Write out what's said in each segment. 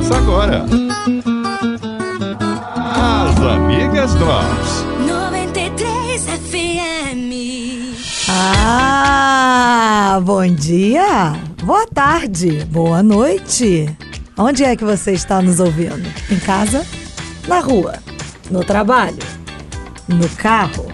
Começa agora. As Amigas Drops. 93 FM. Ah, bom dia, boa tarde, boa noite. Onde é que você está nos ouvindo? Em casa? Na rua? No trabalho? No carro?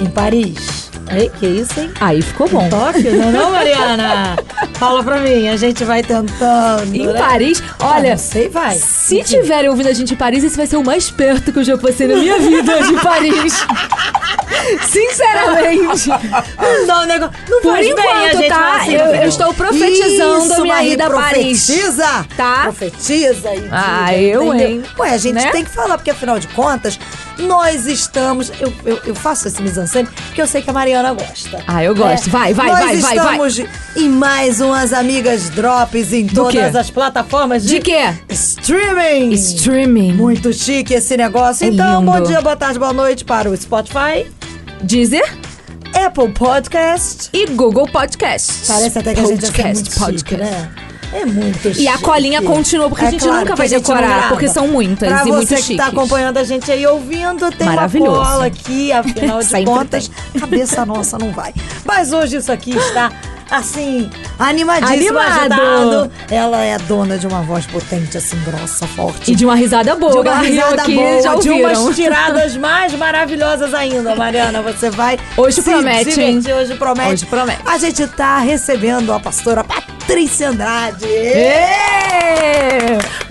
Em Paris? Ei, que isso, hein? Aí ficou bom. Tóquio, não é não, Mariana? Fala pra mim, a gente vai tentando. Em né? Paris, Ah, olha, sei, vai. se tiverem ouvindo a gente em Paris, esse vai ser o mais perto que eu já passei na minha vida de Paris. Sinceramente. Não dá negócio. Não Por faz bem a enquanto, gente tá? assim, Eu- eu estou profetizando Isso, a minha ida a Paris. Profetiza. Tá? Profetiza e Ah, eu, entendeu? hein? Ué, a gente Né? tem que falar, porque afinal de contas, nós estamos... Eu, eu, eu faço esse mise-en-scène porque eu sei que a Mariana gosta. Ah, eu gosto. Vai, vai, nós vai, vai, vai. estamos em mais umas Amigas Drops em todas as plataformas de... De quê? Streaming. Streaming. Muito chique esse negócio. É então, lindo. bom dia, boa tarde, boa noite para o Spotify, Deezer Apple Podcast... e Google Podcast. Parece até que a gente é Podcast, muito chique, podcast. né? É muito E a chique. colinha continua, porque a gente claro nunca vai decorar, porque são muitas pra e muito você que tá chiques. acompanhando a gente aí ouvindo, tem uma cola aqui, afinal de contas, cabeça nossa não vai. Mas hoje isso aqui está, assim, animadíssimo, Animado. agitado. Ela é dona de uma voz potente, assim, grossa, forte. E de uma risada boa. De uma risada aqui, boa, já de umas tiradas mais maravilhosas ainda, Mariana. Você vai Hoje se promete, hein? Hoje promete. Hoje promete. A gente tá recebendo a pastora Patrícia Andrade.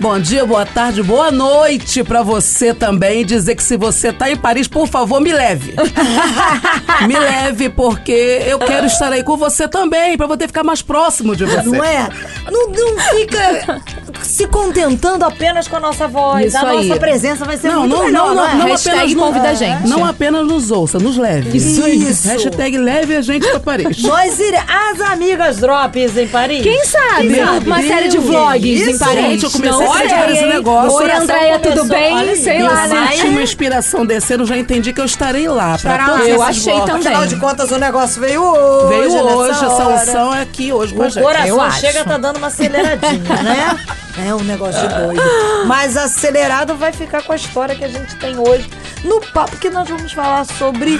Bom dia, boa tarde, boa noite pra você também. Dizer que se você tá em Paris, por favor, me leve. me leve, porque eu quero estar aí com você também, pra poder ficar mais próximo de você. Não é? Não, não fica se contentando apenas com a nossa voz. Isso a aí. nossa presença vai ser Não, muito não, melhor, não, não, não, é? não apenas no- convida a gente. Não apenas nos ouça, nos leve. Isso. Isso. Hashtag leve a gente pra Paris. Nós iremos. As amigas drops em Paris. Quem sabe? Quem sabe? Uma série de Deus, vlogs isso, em Paris. gente, eu comecei Não, a olha acreditar aí, nesse hein? negócio. Oi, Coração Andréia, tudo bem? olha. Sei Eu lá, né? senti uma inspiração descendo, já entendi que eu estarei lá. Estará pra lá. Eu achei também. Afinal de contas, o negócio veio hoje. Veio hoje, essa hora. unção é aqui hoje com a O coração chega, tá dando uma aceleradinha, né? É um negócio de doido. Mas acelerado vai ficar com a história que a gente tem hoje no papo que nós vamos falar sobre.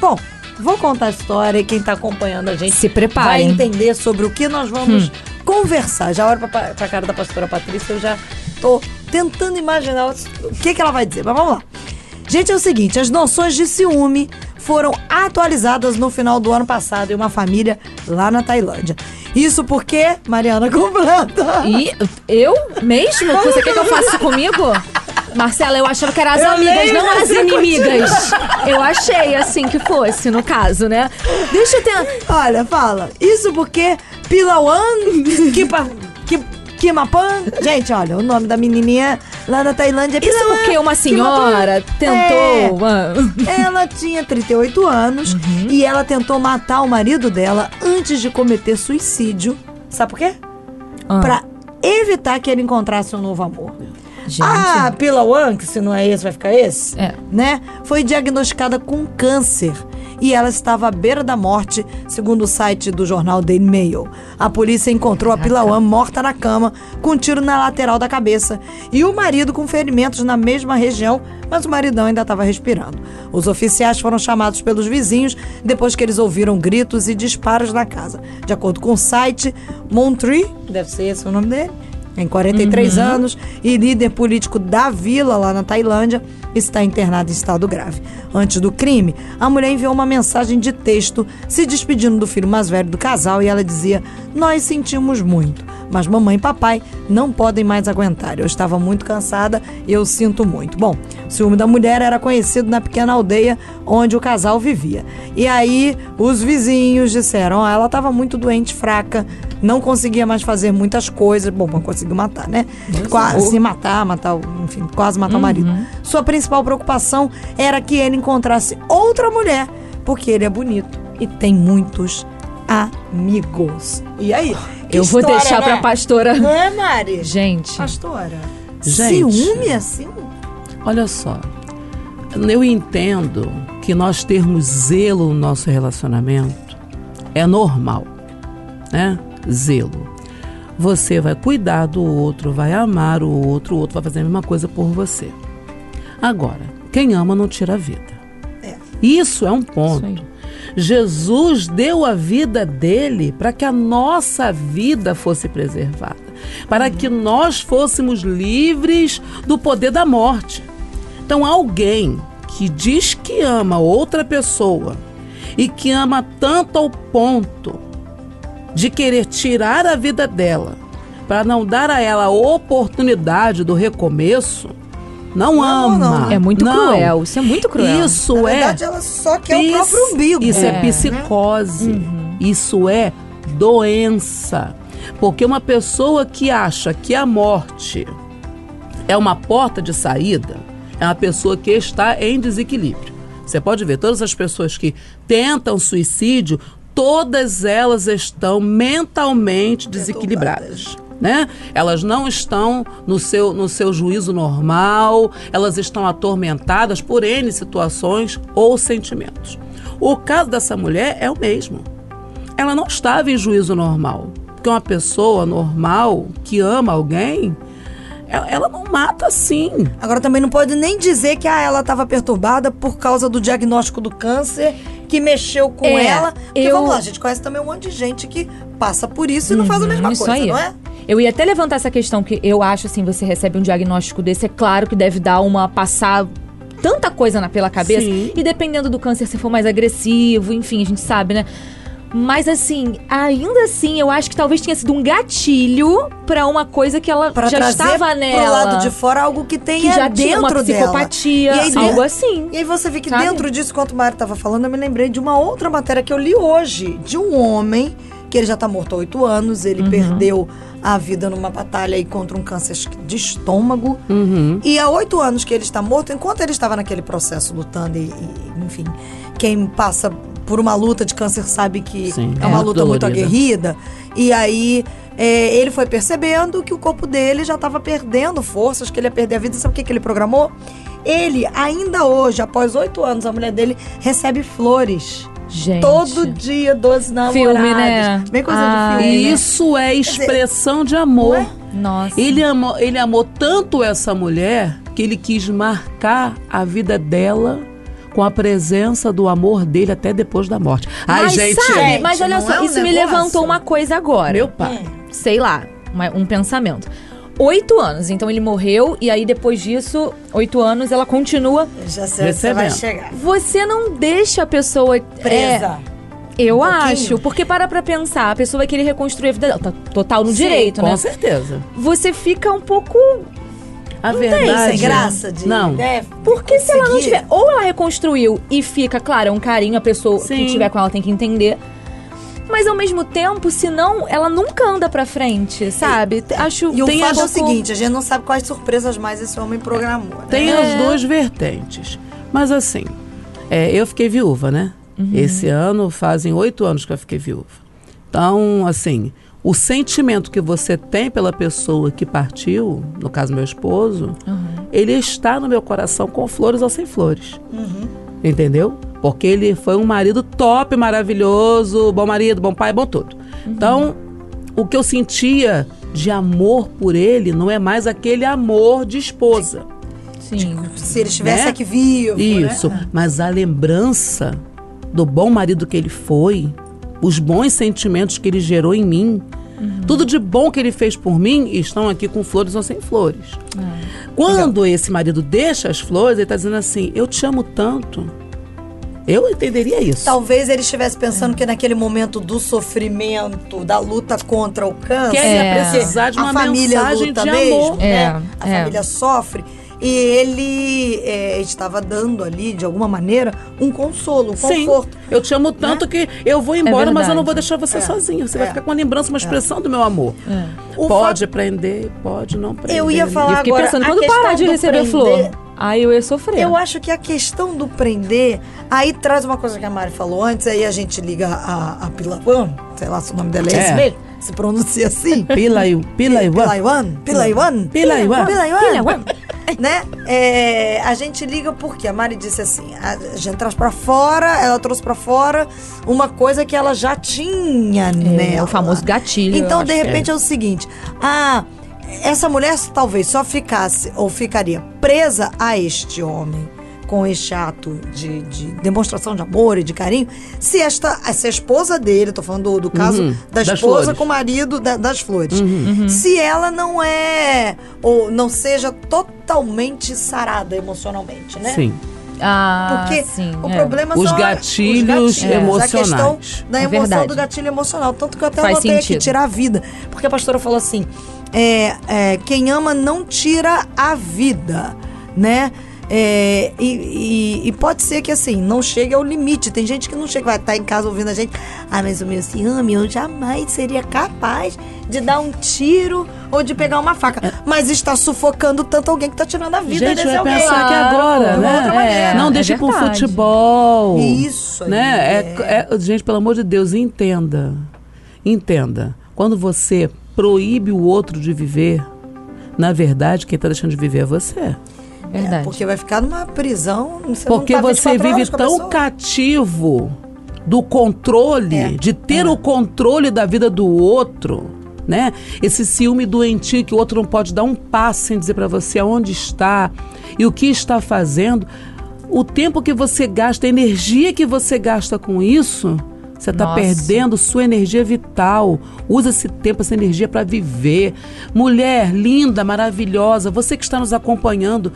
Bom, vou contar a história e quem tá acompanhando a gente Se vai entender sobre o que nós vamos Hum. conversar. Já olho pra, pra cara da pastora Patrícia, eu já tô tentando imaginar o o que, que ela vai dizer. Mas vamos lá. Gente, é o seguinte: as noções de ciúme foram atualizadas no final do ano passado em uma família lá na Tailândia. Isso porque, Mariana completa. E eu mesmo? Você quer que eu faça isso comigo? Marcela, eu achava que eram as Eu amigas, não as inimigas. Eu achei assim que fosse, no caso, né? Deixa eu ter. Olha, fala. Isso porque Pilawan Kipa, Kip, Kimapan. Gente, olha, o nome da menininha lá na Tailândia é Isso Pilawan porque uma senhora tentou. É. Ela tinha 38 anos Uhum. e ela tentou matar o marido dela antes de cometer suicídio. Sabe por quê? Ah. Pra evitar que ele encontrasse um novo amor. Gente. A Pilawan, que se não é esse, vai ficar esse, É. né? Foi diagnosticada com câncer e ela estava à beira da morte, segundo o site do jornal Daily Mail. A polícia encontrou a Pilawan morta na cama, com um tiro na lateral da cabeça, e o marido com ferimentos na mesma região, mas o maridão ainda estava respirando. Os oficiais foram chamados pelos vizinhos depois que eles ouviram gritos e disparos na casa. De acordo com o site, Montree, deve ser esse o nome dele, tem 43 anos e líder político da vila lá na Tailândia, está internado em estado grave. Antes do crime, a mulher enviou uma mensagem de texto se despedindo do filho mais velho do casal e ela dizia: Nós sentimos muito, mas mamãe e papai não podem mais aguentar. Eu estava muito cansada e eu sinto muito. Bom, o ciúme da mulher era conhecido na pequena aldeia onde o casal vivia. E aí os vizinhos disseram: "Ó, ela estava muito doente, fraca, não conseguia mais fazer muitas coisas. Bom, não conseguiu matar, né? Quase se matar, matar, enfim, quase matar o marido. Sua principal preocupação era que ele encontrasse outra mulher, porque ele é bonito e tem muitos amigos. E aí? Que Eu vou história, deixar né? pra pastora. Não é, Mari? Gente. Pastora. Gente. Ciúme assim? Olha só, eu entendo que nós termos zelo no nosso relacionamento é normal, né? Zelo. você vai cuidar do outro, vai amar o outro, o outro vai fazer a mesma coisa por você. Agora, quem ama não tira a vida. Isso é um ponto. Isso Jesus deu a vida dele para que a nossa vida fosse preservada, para que nós fôssemos livres do poder da morte. Então, alguém que diz que ama outra pessoa e que ama tanto ao ponto de querer tirar a vida dela para não dar a ela a oportunidade do recomeço, não, Não, ama. não. É muito Não. cruel. Isso é muito cruel. Isso Na é verdade, ela só quer o Pis- próprio umbigo. Isso é, É. psicose. Isso é doença. Porque uma pessoa que acha que a morte é uma porta de saída é uma pessoa que está em desequilíbrio. Você pode ver, todas as pessoas que tentam suicídio, todas elas estão mentalmente desequilibradas. Né? Elas não estão no seu, no seu juízo normal, elas estão atormentadas por N situações ou sentimentos. O caso dessa mulher é o mesmo. Ela não estava em juízo normal. Porque uma pessoa normal que ama alguém, ela, ela não mata assim. Agora também não pode nem dizer que ah, ela estava perturbada por causa do diagnóstico do câncer que mexeu com É, ela. Porque eu- vamos lá, a gente conhece também um monte de gente que passa por isso e não faz a mesma Uhum, Isso coisa, aí. não é? Eu ia até levantar essa questão que eu acho assim, você recebe um diagnóstico desse, é claro que deve dar uma passar tanta coisa na, pela cabeça. Sim. E dependendo do câncer, se for mais agressivo, enfim, a gente sabe, né? Mas assim, ainda assim, eu acho que talvez tenha sido um gatilho pra uma coisa que ela Pra já estava pro nela. lado de fora algo que tem que já uma dentro dela. psicopatia, aí, algo assim. E aí você vê que Sabe? dentro disso, enquanto o Mário estava falando, eu me lembrei de uma outra matéria que eu li hoje, de um homem que ele já está morto há oito anos, ele Uhum. perdeu a vida numa batalha aí contra um câncer de estômago. Uhum. E há oito anos que ele está morto, enquanto ele estava naquele processo lutando e, e, enfim, quem passa por uma luta de câncer sabe que Sim, é uma é luta muito dolorida. aguerrida. E aí é, ele foi percebendo que o corpo dele já estava perdendo forças, que ele ia perder a vida. Sabe o que, que ele programou? Ele, ainda hoje, após oito anos, a mulher dele recebe flores. Gente. Todo dia dos namorados. Filme, né? Bem coisa Ai, de filme. né? Isso é expressão de amor. Nossa. Ele amou, ele amou tanto essa mulher que ele quis marcar a vida dela com a presença do amor dele até depois da morte. Ai, mas gente. sabe, mas olha só, é um isso me negócio? levantou uma coisa agora. Meu pai. Sei lá, um pensamento. Oito anos, então ele morreu e aí depois disso, oito anos, ela continua. Já sei, você vai chegar. Você não deixa a pessoa é, Presa. eu Um acho, porque para pra pensar, a pessoa vai querer reconstruir a vida dela, tá total no Sim, direito, Com né? certeza. Você fica um pouco A Tem verdade. sem graça de. Não. né, Porque se ela não conseguir. tiver. Ou ela reconstruiu e fica, claro, é um carinho, a pessoa Sim. que tiver com ela tem que entender. Mas ao mesmo tempo, senão, ela nunca anda pra frente, sabe? Acho E o tem fato é o seguinte, a gente não sabe quais surpresas mais esse homem programou. Né? Tem É. as duas vertentes. Mas assim, é, eu fiquei viúva, né? Uhum. Esse ano fazem oito anos que eu fiquei viúva. Então, assim, o sentimento que você tem pela pessoa que partiu, no caso meu esposo, Uhum. ele está no meu coração com flores ou sem flores. Uhum. Entendeu? Porque ele foi um marido top, maravilhoso, bom marido, bom pai, bom tudo. Uhum. Então, o que eu sentia de amor por ele não é mais aquele amor de esposa. Sim. Se ele estivesse Né? aqui vivo. Isso, Né? mas a lembrança do bom marido que ele foi, os bons sentimentos que ele gerou em mim, tudo de bom que ele fez por mim, estão aqui com flores ou sem flores. Quando esse marido deixa as flores, ele está dizendo assim: Eu te amo tanto. Eu entenderia isso. Talvez ele estivesse pensando que naquele momento do sofrimento, da luta contra o câncer, Que porque precisar de uma a família mensagem luta de mesmo, amor. né? É, a é. família sofre. E ele é, estava dando ali, de alguma maneira, um consolo, um Sim, conforto. eu te amo tanto que eu vou embora, mas eu não vou deixar você sozinho. Você É. vai ficar com uma lembrança, uma expressão do meu amor. Pode prender, pode não prender. Eu ia né? falar E eu fiquei agora, pensando, quando parar de receber prender- flor, aí eu ia sofrer. Eu acho que a questão do prender, aí traz uma coisa que a Mari falou antes, aí a gente liga a, a Pilawan, sei lá se o nome dela é, É. esse mesmo, se pronuncia assim. Pila Pila e Pilaiwan? Pilaiwan? Pilaiwan. Pilaiwan. né? É, a gente liga porque a Mari disse assim: a gente traz pra fora, ela trouxe pra fora uma coisa que ela já tinha, né? É, o famoso gatilho, Então, de é. repente, é. o seguinte: ah, essa mulher talvez só ficasse ou ficaria presa a este homem. Com este ato de, de demonstração de amor e de carinho, se esta se a esposa dele, tô falando do, do caso Uhum, da esposa com o marido da- das flores. Uhum. Se ela não é, ou não seja totalmente sarada emocionalmente, né? Sim. Ah, Porque sim, o é. problema Os são a- gatilhos A questão emocionais. da É emoção verdade. do gatilho emocional. Tanto que eu até Faz anotei aqui, sentido. tirar a vida. Porque a pastora falou assim, é, é, quem ama não tira a vida, né? É, e, e- e pode ser que assim, não chegue ao limite. Tem gente que não chega, vai estar em casa ouvindo a gente. Ah, mas o meu ciúme, eu jamais seria capaz de dar um tiro ou de pegar uma faca. Mas está sufocando tanto alguém que está tirando a vida Gente, desse vai alguém. pensar que Claro, agora, de uma outra né? maneira. Não É deixe com verdade. futebol. Isso aí, Né? É- é- gente, pelo amor de Deus, entenda. Entenda. Quando você proíbe o outro de viver, na verdade, quem está deixando de viver é você. Verdade. Porque vai ficar numa prisão. Você Porque não tá você 24 vive tão pessoa. cativo do controle, É, de ter o controle da vida do outro, né? Esse ciúme doentio que o outro não pode dar um passo sem dizer para você aonde está e o que está fazendo. O tempo que você gasta, a energia que você gasta com isso, você está perdendo sua energia vital. Usa esse tempo, essa energia para viver. Mulher linda, maravilhosa, você que está nos acompanhando,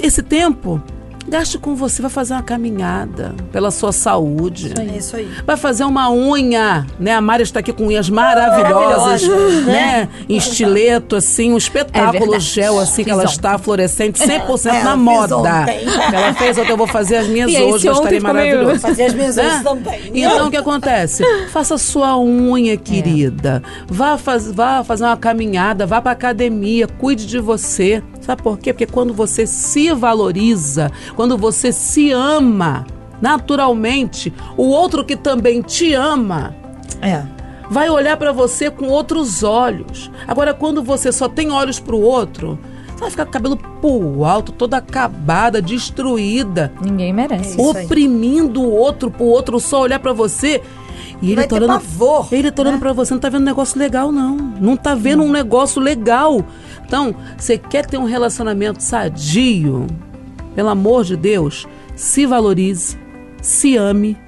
esse tempo gaste com você, vai fazer uma caminhada pela sua saúde. É isso aí. Vai fazer uma unha, né? A Mari está aqui com unhas maravilhosas, Maravilhosas, né? Em estileto, assim, um espetáculo verdade. gel, assim, que ela Fiz está fluorescente, 100% Ela na moda. ontem. Ela fez ontem, eu vou fazer as minhas E aí, hoje, vai estarem ontem maravilhosas. Fazer as minhas Né? unhas também. Então o que acontece? Faça sua unha, querida. Vá, faz, vá fazer uma caminhada, vá pra academia, cuide de você. Sabe por quê? Porque quando você se valoriza, quando você se ama, naturalmente, o outro que também te ama É. vai olhar pra você com outros olhos. Agora, quando você só tem olhos pro outro, você vai ficar com o cabelo pro alto, toda acabada, destruída Ninguém merece. Oprimindo o outro pro outro só olhar pra você. E ele tá olhando, pavor, ele tá olhando né? pra você, não tá vendo um negócio legal não. Não tá vendo um negócio legal. Então, você quer ter um relacionamento sadio? Pelo amor de Deus, se valorize, se ame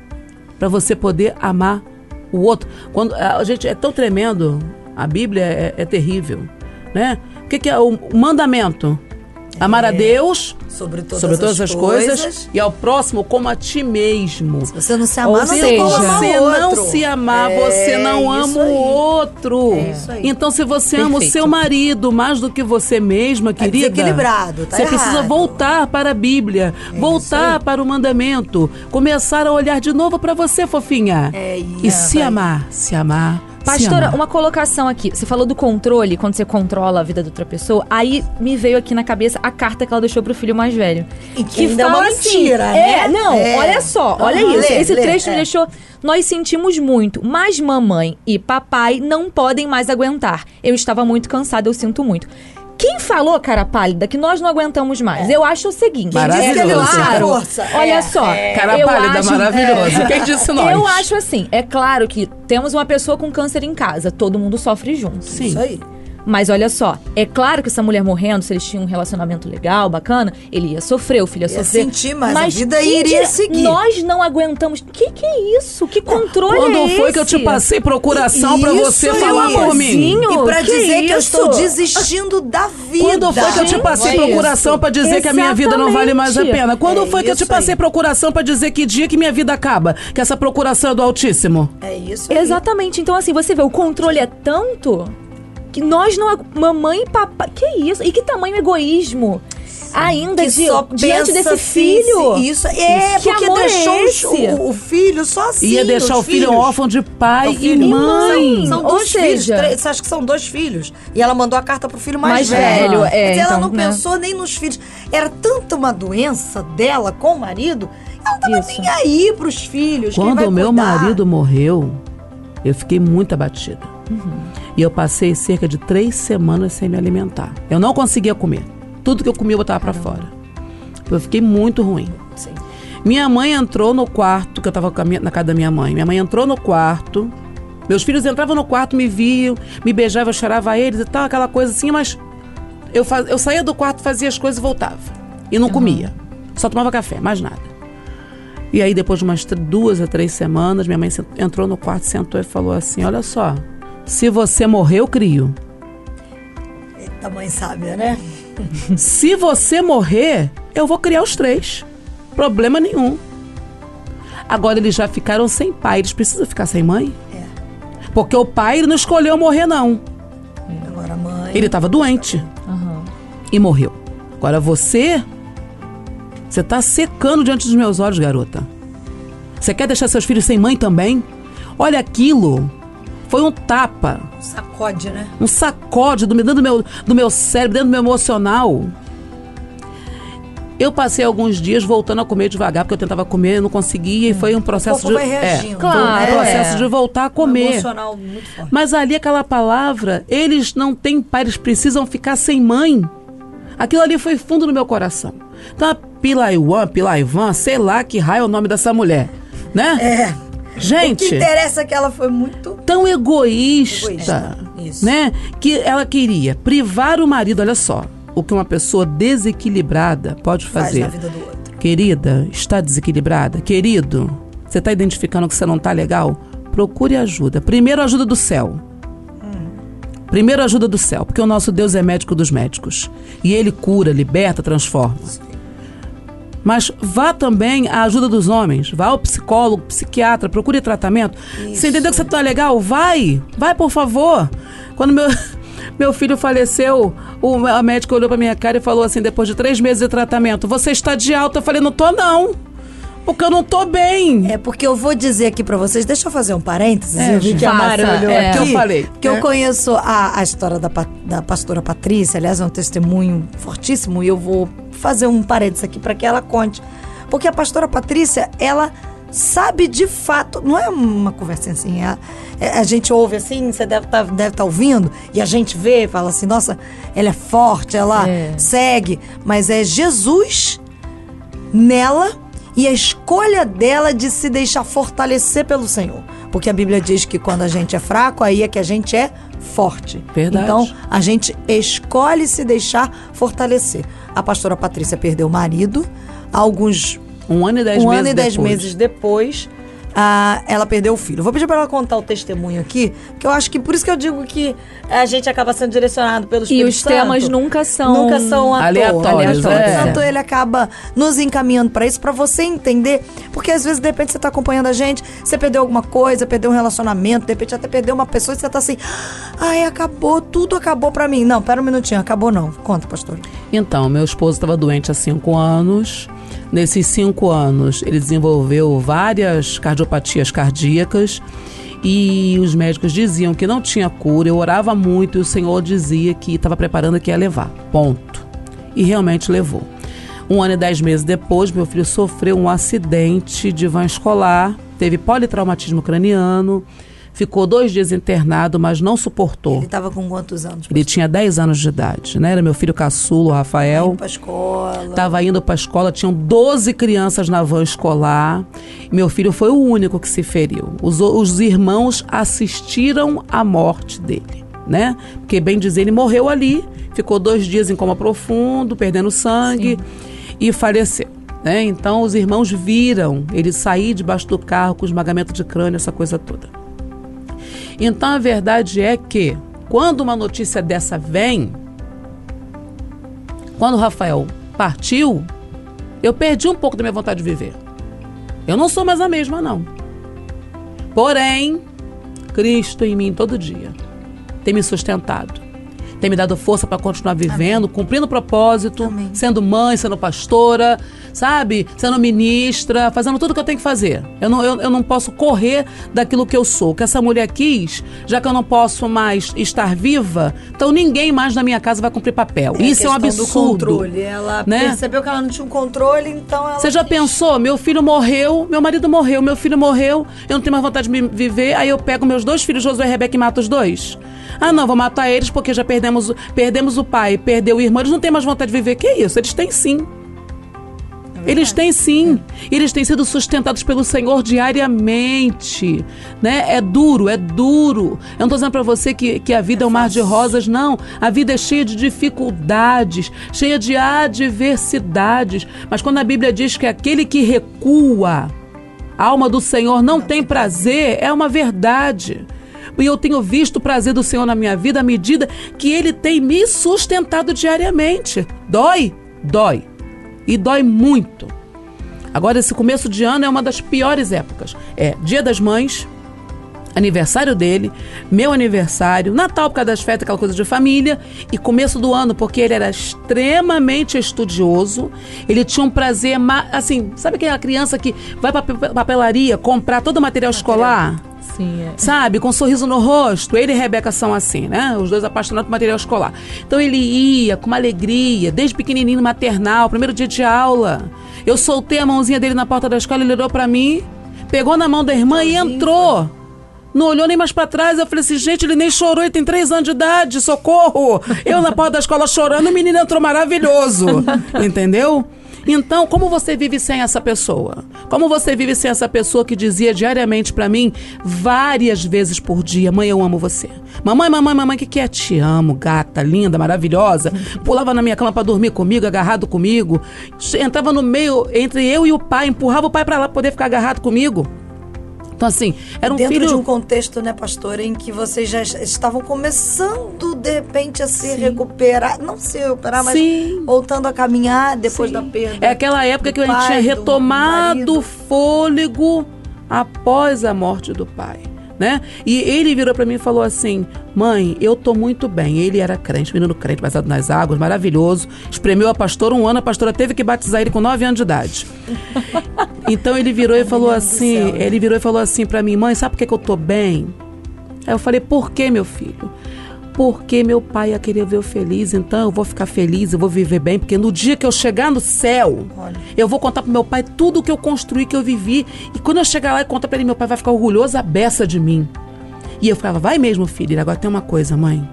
pra você poder amar o outro. Quando a gente é tão tremendo, a Bíblia é, é terrível, né? O que, que é o mandamento? Amar a Deus Sobre todas, sobre todas as as coisas, coisas. e ao próximo como a ti mesmo. Se você não se Ou amar, não tem seja, você o outro. não se amar, É, você não ama o outro. É. Então, se você ama o Perfeito. seu marido mais do que você mesma, Tá querida, desequilibrado, tá você precisa errado. voltar para a Bíblia, É voltar para o mandamento, começar a olhar de novo para você, fofinha. É e se amar, se amar. Pastora, uma colocação aqui. Você falou do controle, quando você controla a vida da outra pessoa. Aí me veio aqui na cabeça a carta que ela deixou pro filho mais velho. E que ainda é uma mentira, É, né? não, É. olha só, olha isso. lê, Esse lê, trecho é. me deixou. Nós sentimos muito, mas mamãe e papai não podem mais aguentar. Eu estava muito cansada, eu sinto muito. Quem falou, cara pálida, que nós não aguentamos mais? Eu acho o seguinte. Quem disse que é tinha claro. força? Olha É, só. Cara eu pálida, acho- maravilhoso. Quem disse nós? Eu acho assim, é claro que temos uma pessoa com câncer em casa, todo mundo sofre junto. Sim. Isso aí. Mas olha só, é claro que essa mulher morrendo, se eles tinham um relacionamento legal, bacana, ele ia sofrer, o filho ia, Ia sofrer. sentir, mas a vida iria seguir. Nós não aguentamos. Que que é isso? Que controle Quando é foi que eu esse? te passei procuração pra Isso você falar por mim? amorzinho. E pra que dizer que eu estou desistindo da vida. Quando foi que eu te passei é procuração pra dizer que a minha vida não vale mais a Exatamente. pena? Quando É foi que eu te isso aí. passei procuração pra dizer que dia que minha vida acaba? Que essa procuração é do Altíssimo? É isso aí. Exatamente. Então, assim, você vê, o controle é tanto que nós não. agu- Mamãe e papai. Que isso? E que tamanho egoísmo? Ainda que de, só diante desse assim, filho. Isso, é, Que porque é deixou esse? o, o filho sozinho. Ia deixar o filho filhos. órfão de pai e mãe. São, são Ou dois filhos, seja- três, acho que são dois filhos. E ela mandou a carta pro filho mais, Mais velho, é, Quer dizer, ela então, não né? pensou nem nos filhos. Era tanta uma doença dela com o marido, ela não tava Isso. nem aí pros filhos. Quando o meu cuidar? marido morreu, eu fiquei muito abatida. Uhum. E eu passei cerca de três semanas sem me alimentar. Eu não conseguia comer. Tudo que eu comia eu botava pra fora. Eu fiquei muito ruim. Sim. Minha mãe entrou no quarto, que eu tava com a minha- na casa da minha mãe. Minha mãe entrou no quarto. Meus filhos entravam no quarto, me viam, me beijavam, eu chorava eles e tal, aquela coisa assim, mas eu, faz, eu saía do quarto, fazia as coisas e voltava. E não comia. Só tomava café, mais nada. E aí, depois de umas duas a três semanas, minha mãe entrou no quarto, sentou e falou assim: Olha só, se você morrer, eu crio. Eita, mãe sábia, né? Se você morrer, eu vou criar os três. Problema nenhum. Agora eles já ficaram sem pai, eles precisam ficar sem mãe? É. Porque o pai ele não escolheu morrer, não. Agora a mãe. Ele estava doente e morreu. Agora você. Você tá secando diante dos meus olhos, garota. Você quer deixar seus filhos sem mãe também? Olha aquilo. Foi um tapa Sacode, né? um sacode do, dentro do meu, do meu cérebro, dentro do meu emocional. Eu passei alguns dias voltando a comer devagar, porque eu tentava comer, eu não conseguia, e foi um processo de. vai reagindo, é, claro. um processo É. de voltar a Um comer. emocional muito forte. Mas ali aquela palavra, eles não têm pai, eles precisam ficar sem mãe. Aquilo ali foi fundo no meu coração. Então a Pilaiwan, Pilaivan, sei lá que raio é o nome dessa mulher, né? É. O Gente, que interessa é que ela foi muito. Tão egoísta, Egoísta, né? Que ela queria privar o marido, olha só, o que uma pessoa desequilibrada pode Faz fazer. na vida do outro. Querida, está desequilibrada? Querido, você está identificando que você não está legal? Procure ajuda. Primeiro, ajuda do céu. Primeiro, ajuda do céu, porque o nosso Deus é médico dos médicos. E ele cura, liberta, transforma. Mas vá também à ajuda dos homens. Vá ao psicólogo, psiquiatra, procure tratamento. Você entendeu que você está legal? Vai! Vai, por favor! Quando meu, meu filho faleceu, o, a médica olhou para minha cara e falou assim, depois de três meses de tratamento, você está de alta? Eu falei, não tô não. Porque eu não tô bem. É porque eu vou dizer aqui pra vocês, deixa eu fazer um parênteses. É, eu vi que a para, olhou é. aqui. Que eu falei, Porque né? eu conheço a, a história da, da pastora Patrícia, aliás, é um testemunho fortíssimo, e eu vou fazer um parênteses aqui pra que ela conte. Porque a pastora Patrícia, ela sabe de fato, não é uma conversa assim, é- é- a gente ouve assim, você deve estar deve tá ouvindo, e a gente vê, fala assim, nossa, ela é forte, ela É. segue, mas é Jesus nela e a escolha dela de se deixar fortalecer pelo Senhor. Porque a Bíblia diz que quando a gente é fraco, aí é que a gente é forte. Verdade. Então, a gente escolhe se deixar fortalecer. A pastora Patrícia perdeu o marido, alguns Um ano e dez um meses ano e dez depois. meses depois, ah, ela perdeu o filho. Vou pedir para ela contar o testemunho aqui, que eu acho que por isso que eu digo que a gente acaba sendo direcionado pelo E os Santo. temas nunca são. Nunca são. Aleatórios, O Espírito é. Santo, ele acaba nos encaminhando para isso, para você entender. Porque às vezes, de repente, você tá acompanhando a gente, você perdeu alguma coisa, perdeu um relacionamento, de repente até perdeu uma pessoa e você tá assim, ai, acabou, tudo acabou para mim. Não, pera um minutinho, acabou não. Conta, pastor. Então, meu esposo estava doente há cinco anos. Nesses cinco anos, ele desenvolveu várias cardiopatias cardíacas e os médicos diziam que não tinha cura. Eu orava muito e o Senhor dizia que estava preparando que ia levar. Ponto. E realmente levou. Um ano e dez meses depois, meu filho sofreu um acidente de van escolar, teve politraumatismo craniano, ficou dois dias internado, mas não suportou. Ele tava com quantos anos? Ele tinha 10 anos de idade, né? Era meu filho caçulo, o Rafael. Indo pra escola. Estava indo para a escola, tinham 12 crianças na van escolar. Meu filho foi o único que se feriu. Os, os irmãos assistiram à morte dele, né? Porque, bem dizer, ele morreu ali, ficou dois dias em coma profundo, perdendo sangue e faleceu. Né? Então, os irmãos viram ele sair debaixo do carro com esmagamento de crânio, essa coisa toda. Então, a verdade é que, quando uma notícia dessa vem, quando o Rafael partiu, eu perdi um pouco da minha vontade de viver. Eu não sou mais a mesma, não. Porém, Cristo em mim todo dia tem me sustentado. Tem me dado força para continuar vivendo, cumprindo o propósito, Amém. sendo mãe, sendo pastora, sabe? Sendo ministra, fazendo tudo que eu tenho que fazer. Eu não, eu, eu não posso correr daquilo que eu sou. Que essa mulher quis, já que eu não posso mais estar viva, então ninguém mais na minha casa vai cumprir papel. a Isso é um absurdo. Do controle. Ela né? percebeu que ela não tinha um controle, então ela. Você já quis- pensou? Meu filho morreu, meu marido morreu, meu filho morreu, eu não tenho mais vontade de me viver, aí eu pego meus dois filhos, Josué e Rebeca, e mato os dois? Ah, não, vou matar eles porque já perdemos, perdemos o pai, perdeu o irmão, eles não têm mais vontade de viver. Que isso? Eles têm sim. Eles têm sim. Eles têm sido sustentados pelo Senhor diariamente. Né? É duro, é duro. Eu não estou dizendo para você que, que a vida é um mar de rosas, não. A vida é cheia de dificuldades, cheia de adversidades. Mas quando a Bíblia diz que aquele que recua, a alma do Senhor não tem prazer, é uma verdade. E eu tenho visto o prazer do Senhor na minha vida à medida que Ele tem me sustentado diariamente. Dói? Dói. E dói muito. Agora, esse começo de ano é uma das piores épocas. É Dia das Mães, aniversário dele, meu aniversário, Natal por causa das festas, aquela coisa de família, e começo do ano, porque ele era extremamente estudioso, ele tinha um prazer, assim, sabe aquela criança que vai pra pa- papelaria comprar todo o material escolar? Sim, é. sabe, com um sorriso no rosto. Ele e Rebeca são assim, né? Os dois apaixonados por material escolar. Então ele ia com uma alegria, desde pequenininho maternal, primeiro dia de aula. Eu soltei a mãozinha dele na porta da escola, ele olhou pra mim, pegou na mão da irmã e entrou. Não olhou nem mais pra trás. Eu falei assim, gente, ele nem chorou, ele tem três anos de idade, socorro. Eu na porta da escola chorando, o menino entrou maravilhoso. Entendeu? Então, como você vive sem essa pessoa? Como você vive sem essa pessoa que dizia diariamente pra mim, várias vezes por dia, mãe, eu amo você. Mamãe, mamãe, mamãe, o que, que é? Te amo, gata, linda, maravilhosa. Pulava na minha cama pra dormir comigo, agarrado comigo. Entrava no meio entre eu e o pai, empurrava o pai pra lá poder ficar agarrado comigo. Então, assim, era um Dentro filho. de um contexto, né, pastora, em que vocês já est- estavam começando, de repente, a se recuperar. Não se recuperar, mas Sim. voltando a caminhar depois Sim. da perda. É aquela época que a gente tinha retomado o fôlego após a morte do pai. Né? E ele virou pra mim e falou assim: Mãe, eu tô muito bem. Ele era crente, menino crente, basado nas águas, maravilhoso. Espremeu a pastora um ano, a pastora teve que batizar ele com nove anos de idade. Então ele virou e falou assim: céu, né? ele virou e falou assim pra mim: Mãe, sabe por que, que eu tô bem? Aí eu falei: Por que, meu filho? Porque meu pai ia querer ver eu feliz, então eu vou ficar feliz, eu vou viver bem, porque no dia que eu chegar no céu, Olha. eu vou contar pro meu pai tudo o que eu construí, que eu vivi. E quando eu chegar lá e contar pra ele, meu pai vai ficar orgulhoso a beça de mim. E eu ficava, vai mesmo, filho. Agora tem uma coisa, mãe.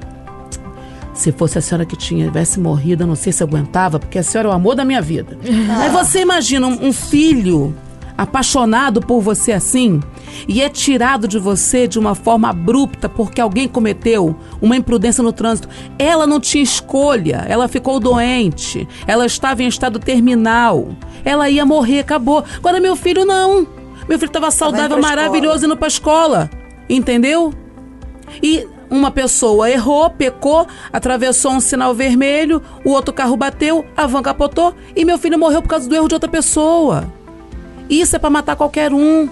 Se fosse a senhora que tinha, tivesse morrido, eu não sei se eu aguentava, porque a senhora é o amor da minha vida. Aí você imagina um, um filho apaixonado por você assim e é tirado de você de uma forma abrupta porque alguém cometeu uma imprudência no trânsito. Ela não tinha escolha, ela ficou doente, ela estava em estado terminal, ela ia morrer, acabou. Agora meu filho não. Meu filho estava saudável, pra maravilhoso, indo pra escola. Entendeu? E uma pessoa errou, pecou, atravessou um sinal vermelho, o outro carro bateu, a van capotou e meu filho morreu por causa do erro de outra pessoa. Isso é para matar qualquer um.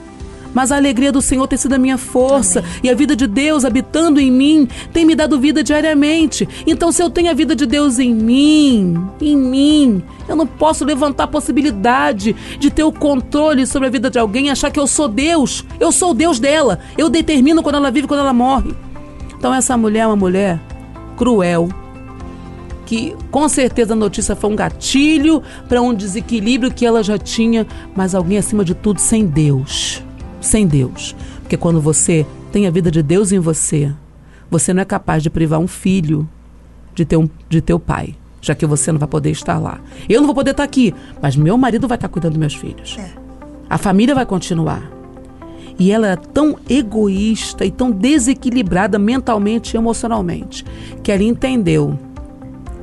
Mas a alegria do Senhor tem sido a minha força e a vida de Deus habitando em mim tem me dado vida diariamente. Então, se eu tenho a vida de Deus em mim, em mim, eu não posso levantar a possibilidade de ter o controle sobre a vida de alguém e achar que eu sou Deus. Eu sou o Deus dela. Eu determino quando ela vive quando ela morre. Então, essa mulher é uma mulher cruel, que com certeza a notícia foi um gatilho para um desequilíbrio que ela já tinha, mas alguém acima de tudo sem Deus. Sem Deus. Porque quando você tem a vida de Deus em você, você não é capaz de privar um filho de ter, um, de ter o pai, já que você não vai poder estar lá. Eu não vou poder estar aqui, mas meu marido vai estar cuidando dos meus filhos. A família vai continuar. E ela é tão egoísta e tão desequilibrada mentalmente e emocionalmente que ela entendeu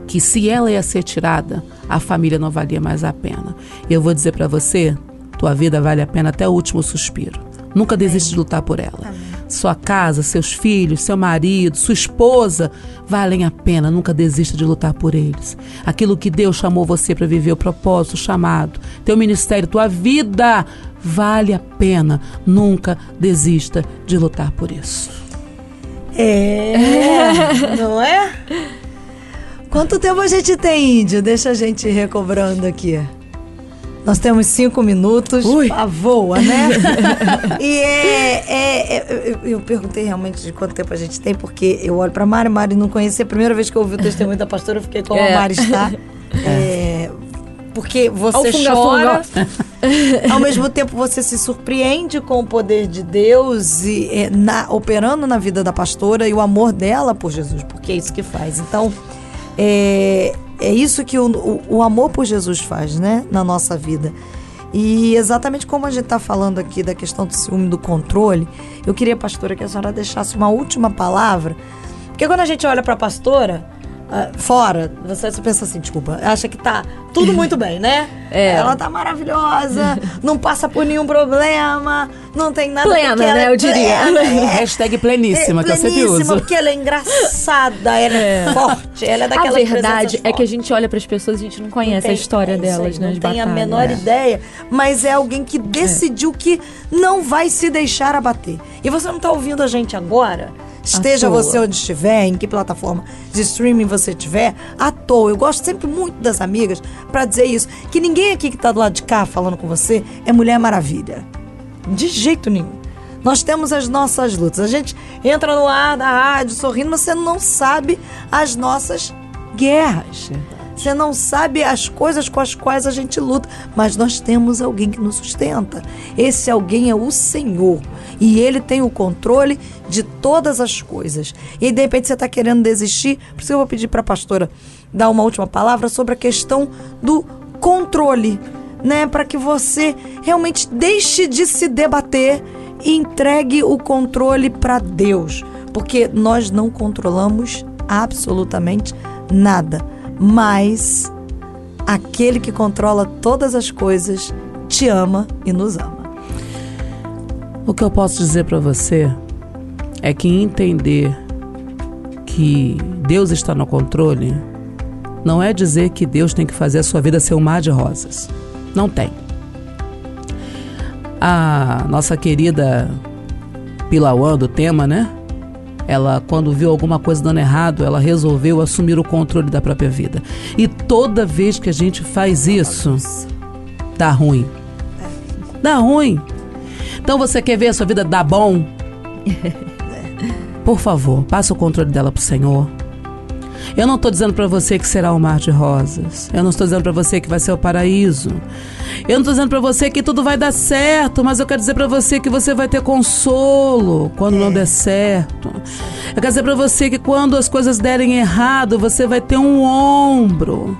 que se ela ia ser tirada, a família não valia mais a pena. Eu vou dizer para você, tua vida vale a pena até o último suspiro. Nunca desiste de lutar por ela. Sua casa, seus filhos, seu marido, sua esposa valem a pena. Nunca desista de lutar por eles. Aquilo que Deus chamou você para viver, o propósito, o chamado, teu ministério, tua vida vale a pena. Nunca desista de lutar por isso. É, não é? Quanto tempo a gente tem, Índio? Deixa a gente ir recobrando aqui. Nós temos cinco minutos. Ui. A voa, né? e é, é- é- eu, eu perguntei realmente de quanto tempo a gente tem, porque eu olho pra Mari, Mari não conhecia. A primeira vez que eu ouvi o testemunho da pastora, eu fiquei como É. a Mari está. É, porque você funga, chora, funga. ao mesmo tempo você se surpreende com o poder de Deus e é, na- operando na vida da pastora e o amor dela por Jesus, porque é isso que faz. Então, é, é isso que o, o, o amor por Jesus faz, né, na nossa vida. E exatamente como a gente está falando aqui da questão do ciúme, do controle, eu queria, pastora, que a senhora deixasse uma última palavra, porque quando a gente olha para a pastora, ah, fora, você pensa assim, desculpa, acha que tá tudo muito bem, né? É. Ela tá maravilhosa, não passa por nenhum problema, não tem nada Plena, né, é eu diria. plena. Hashtag pleníssima, que eu sempre pleníssima, uso. porque ela é engraçada, ela é, forte, ela é A daquelas verdade é que a gente olha pras pessoas e a gente não conhece Tem- a história é delas, aí, né? Não as tem a menor É. ideia, mas é alguém que decidiu que não vai se deixar abater. E você não tá ouvindo a gente agora? Esteja você onde estiver, em que plataforma de streaming você estiver, à toa. Eu gosto sempre muito das amigas pra dizer isso, que ninguém aqui que tá do lado de cá falando com você é Mulher Maravilha. De jeito nenhum. Nós temos as nossas lutas. A gente entra no ar da rádio sorrindo, mas você não sabe as nossas guerras. Você não sabe as coisas com as quais a gente luta, mas nós temos alguém que nos sustenta. Esse alguém é o Senhor. E ele tem o controle de todas as coisas. E de repente você está querendo desistir, por isso eu vou pedir para a pastora dar uma última palavra sobre a questão do controle, né? Para que você realmente deixe de se debater e entregue o controle para Deus, porque nós não controlamos absolutamente nada, mas aquele que controla todas as coisas te ama e nos ama. O que eu posso dizer pra você é que entender que Deus está no controle não é dizer que Deus tem que fazer a sua vida ser um mar de rosas. Não tem. A nossa querida Pilauã do tema, né? Ela, quando viu alguma coisa dando errado, ela resolveu assumir o controle da própria vida. E toda vez que a gente faz isso, dá ruim. Dá ruim. Então você quer ver a sua vida dar bom? Por favor, passa o controle dela pro Senhor. Eu não estou dizendo para você que será um mar de rosas. Eu não estou dizendo para você que vai ser o paraíso. Eu não estou dizendo para você que tudo vai dar certo, mas eu quero dizer para você que você vai ter consolo quando não der certo. Eu quero dizer para você que quando as coisas derem errado, você vai ter um ombro.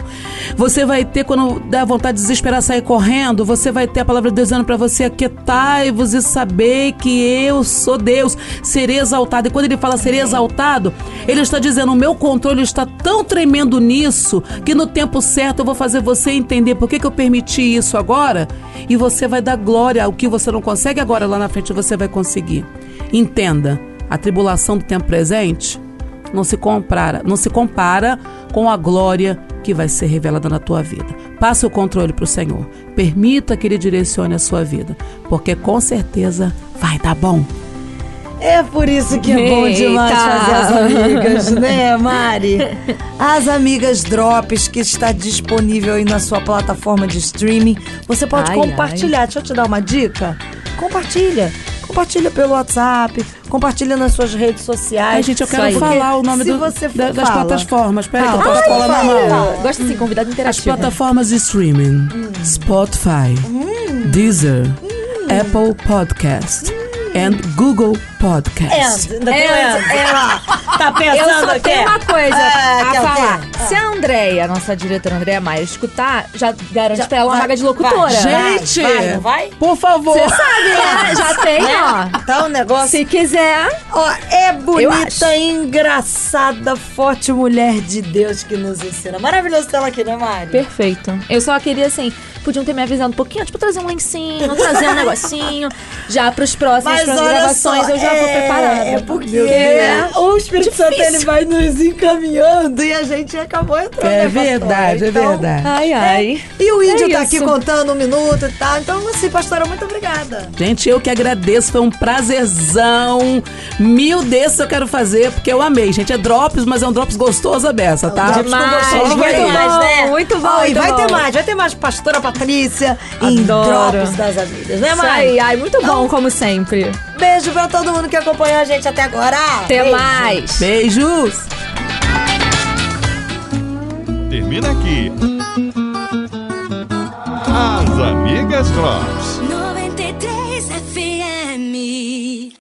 Você vai ter quando der vontade de desesperar sair correndo, você vai ter a palavra de Deus dizendo para você: "Aquietai-vos e sabei que eu sou Deus, serei exaltado". E quando ele fala serei exaltado, ele está dizendo: "O meu controle está tão tremendo nisso que no tempo certo eu vou fazer você entender por que, que eu permiti isso agora e você vai dar glória ao que você não consegue agora lá na frente você vai conseguir. Entenda, a tribulação do tempo presente não se compara, não se compara com a glória que vai ser revelada na tua vida. Passe o controle para o Senhor. Permita que Ele direcione a sua vida, porque com certeza vai dar bom. É por isso que é bom Eita. demais fazer as amigas, né, Mari? As amigas Drops, que está disponível aí na sua plataforma de streaming. Você pode Ai, compartilhar. Deixa eu te dar uma dica. Compartilha. Compartilha pelo WhatsApp, compartilha nas suas redes sociais. Ai, gente, eu quero falar o nome do- você da- das plataformas. Peraí, que eu tô com a na mão. Gosto assim, convidado As interativo. plataformas de streaming: Spotify, Deezer, Apple Podcast and Google Podcast. And, ainda tem And, and. É lá. Tá pensando Eu só que tenho é? uma coisa Ah, a o falar. Se a Andréia, nossa diretora Andréia Maia, escutar, já garante Já- pra ela uma vai- vaga de locutora. vai, Gente, vai, não vai? por favor. Você sabe, né? Já tem, ó. Tá um negócio. Se quiser. Ó, é acho. bonita, engraçada, forte mulher de Deus que nos ensina. Maravilhoso ter ela aqui, né, Mari? Perfeito. Eu só queria, assim, podiam ter me avisado um pouquinho, tipo, trazer um lencinho, trazer um negocinho. Já pros próximos, Mas pras olha gravações, só, eu já vou é, preparada. É porque o Espírito Santo Difícil. ele vai nos encaminhando e a gente acabou entrando. É né, pastora? verdade, é Então, verdade. Ai, ai. E o índio É tá aqui contando um minuto e tal. Então, assim, pastora, muito obrigada. Gente, eu que agradeço, foi um prazerzão. Mil desses eu quero fazer, porque eu amei. Gente, é drops, mas é um drops gostoso a beça, tá? Drops com gostoso, muito vai ter mais, né? muito bom, e muito vai ter bom. mais, vai ter mais pastora Patrícia em Adoro. Drops das Amigas, né, Isso Mari? aí, ai, muito bom, como sempre. Beijo pra todo mundo que acompanhou a gente até agora. Até Beijo. mais. Beijos! Termina aqui. Amigas Drops.